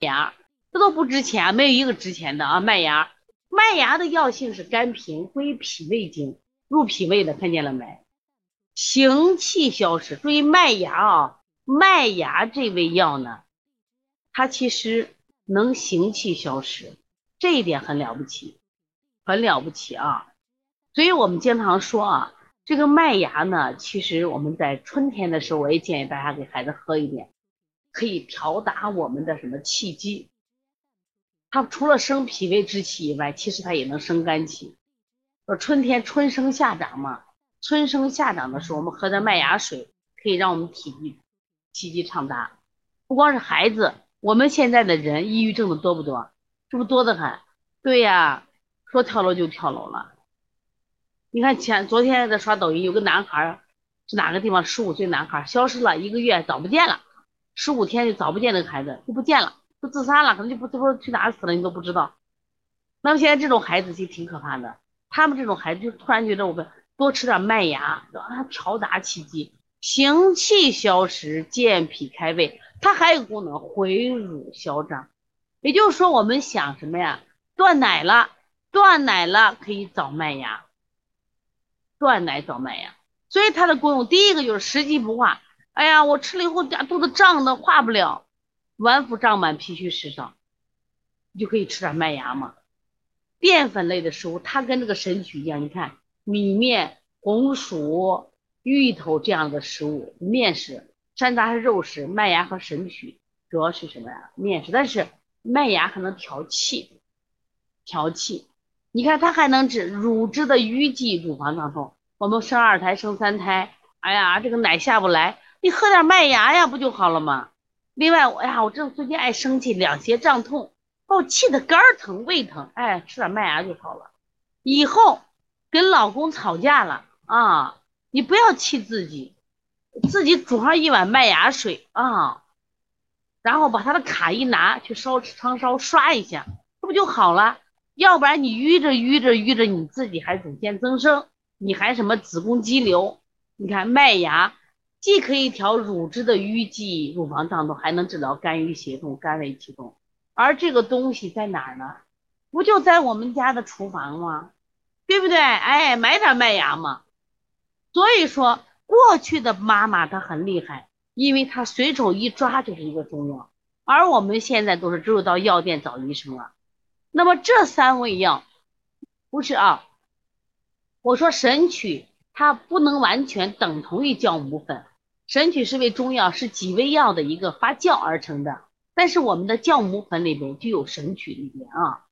芽，这都不值钱，没有一个值钱的啊。麦芽，麦芽的药性是甘平，归脾胃经，入脾胃的，看见了没？行气消食。注意麦芽啊，麦芽这味药呢，它其实能行气消食，这一点很了不起，很了不起啊。所以我们经常说啊，这个麦芽呢，其实我们在春天的时候，我也建议大家给孩子喝一点，可以调达我们的什么气机。它除了生脾胃之气以外，其实它也能生肝气。说春天春生夏长嘛，春生夏长的时候，我们喝点麦芽水，可以让我们体积气机畅达。不光是孩子，我们现在的人抑郁症的多不多？是不是多得很？对呀，说跳楼就跳楼了。你看前昨天在刷抖音，有个男孩是哪个地方？十五岁男孩消失了一个月，找不见了，十五天就找不见那个孩子就不见了，就自杀了，可能就不都不去哪死了，你都不知道。那么现在这种孩子就挺可怕的，他们这种孩子就突然觉得我们多吃点麦芽，啊调达气机，行气消食，健脾开胃，它还有个功能回乳消胀。也就是说，我们想什么呀？断奶了，断奶了可以找麦芽。断奶找麦芽，所以它的功用第一个就是食积不化。哎呀，我吃了以后家肚子胀的化不了，脘腹胀满，脾虚食少，你就可以吃点麦芽嘛。淀粉类的食物，它跟这个神曲一样，你看米面、红薯、芋头这样的食物，面食、山楂是肉食，麦芽和神曲主要是什么呀？面食，但是麦芽还能调气，调气。你看，它还能治乳汁的淤积、乳房胀痛。我们生二胎、生三胎，哎呀，这个奶下不来，你喝点麦芽呀，不就好了吗？另外，哎呀，我这最近爱生气，两胁胀痛，把我气的肝疼、胃疼，哎，吃点麦芽就好了。以后跟老公吵架了啊，你不要气自己，自己煮上一碗麦芽水啊，然后把他的卡一拿去烧汤烧刷一下，这不就好了？要不然你淤着淤着淤着，你自己还乳腺增生，你还什么子宫肌瘤？你看麦芽既可以调乳汁的淤积、乳房胀痛，还能治疗肝郁血痛、肝胃气痛。而这个东西在哪儿呢？不就在我们家的厨房吗？对不对？哎，买点麦芽嘛。所以说，过去的妈妈她很厉害，因为她随手一抓就是一个中药，而我们现在都是只有到药店找医生了。那么这三味药不是啊？我说神曲它不能完全等同于酵母粉，神曲是味中药，是几味药的一个发酵而成的。但是我们的酵母粉里边就有神曲里边啊，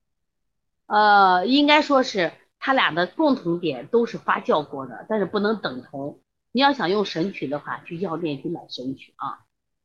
呃，应该说是它俩的共同点都是发酵过的，但是不能等同。你要想用神曲的话，去药店去买神曲啊。